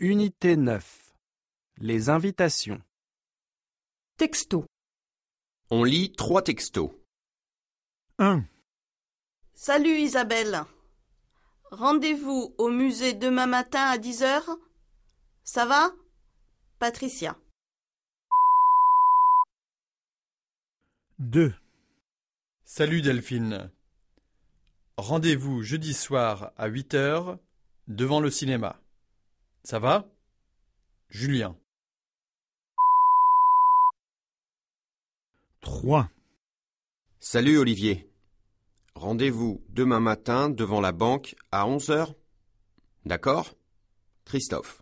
Unité 9. Les invitations. Texto. On lit trois textos. 1, Salut Isabelle. Rendez-vous au musée demain matin à 10h Ça va? Patricia. 2, Salut Delphine. Rendez-vous jeudi soir à 8 heures devant le cinéma. Ça va? Julien. 3, Salut Olivier. Rendez-vous demain matin devant la banque à 11 heures? D'accord? Christophe.